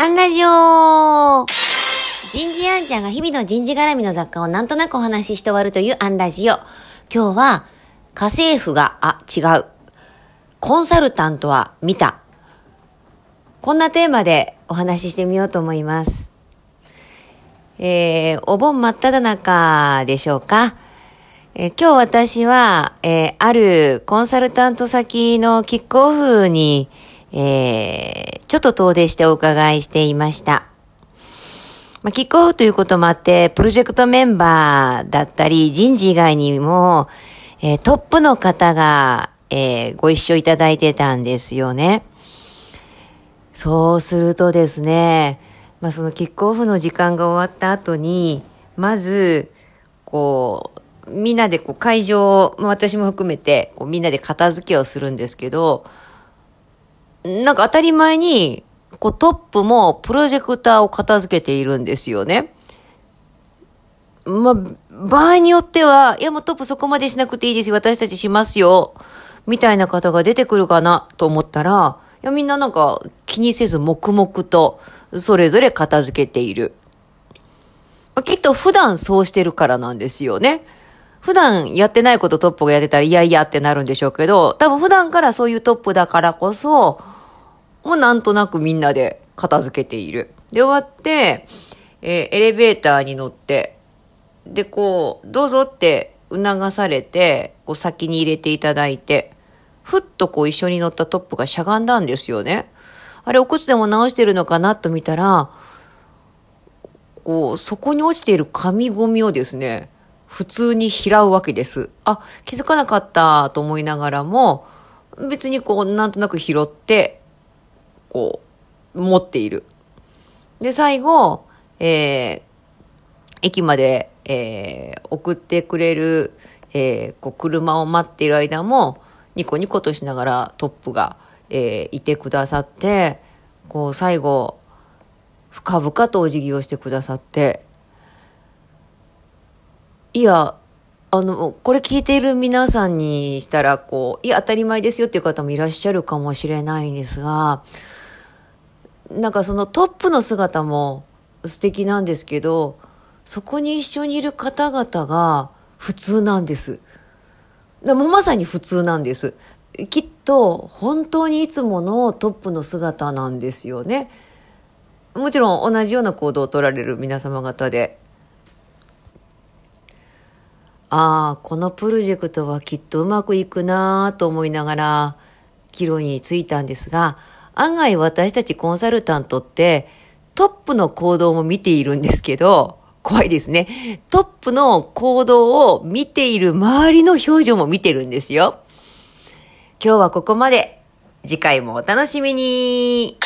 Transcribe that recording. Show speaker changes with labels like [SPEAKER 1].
[SPEAKER 1] アンラジオ人事アンちゃんが日々の人事絡みの雑貨をなんとなくお話しして終わるというアンラジオ。今日は、家政婦が、あ、違う。コンサルタントは見た。こんなテーマでお話ししてみようと思います。えー、お盆真っ只中でしょうか。えー、今日私は、えー、あるコンサルタント先のキックオフに、えー、ちょっと遠出してお伺いしていました。まあ、キックオフということもあって、プロジェクトメンバーだったり、人事以外にも、えー、トップの方が、えー、ご一緒いただいてたんですよね。そうするとですね、まあ、そのキックオフの時間が終わった後に、まず、こう、みんなでこう会場、まあ、私も含めて、こうみんなで片付けをするんですけど、なんか当たり前に、こうトップもプロジェクターを片付けているんですよね。まあ、場合によっては、いやもうトップそこまでしなくていいですよ。私たちしますよ。みたいな方が出てくるかなと思ったら、いやみんななんか気にせず黙々とそれぞれ片付けている。まあ、きっと普段そうしてるからなんですよね。普段やってないことトップがやってたら、いやいやってなるんでしょうけど、多分普段からそういうトップだからこそ、もうなんとなくみんなで片付けている。で、終わって、えー、エレベーターに乗って、で、こう、どうぞって促されて、こう先に入れていただいて、ふっとこう一緒に乗ったトップがしゃがんだんですよね。あれ、お靴でも直してるのかなと見たら、こう、そこに落ちている紙ゴミをですね、普通に拾うわけです。あ、気づかなかったと思いながらも、別にこう、なんとなく拾って、こう、持っている。で、最後、えー、駅まで、えー、送ってくれる、えー、こう、車を待っている間も、ニコニコとしながらトップが、えー、いてくださって、こう、最後、深々とお辞儀をしてくださって、いや、あの、これ聞いている皆さんにしたら、こう、いや、当たり前ですよっていう方もいらっしゃるかもしれないんですが、なんかそのトップの姿も素敵なんですけど、そこに一緒にいる方々が普通なんです。でもまさに普通なんです。きっと本当にいつものトップの姿なんですよね。もちろん同じような行動を取られる皆様方でああ、このプロジェクトはきっとうまくいくなと思いながら、議論についたんですが、案外私たちコンサルタントってトップの行動も見ているんですけど、怖いですね。トップの行動を見ている周りの表情も見てるんですよ。今日はここまで。次回もお楽しみに。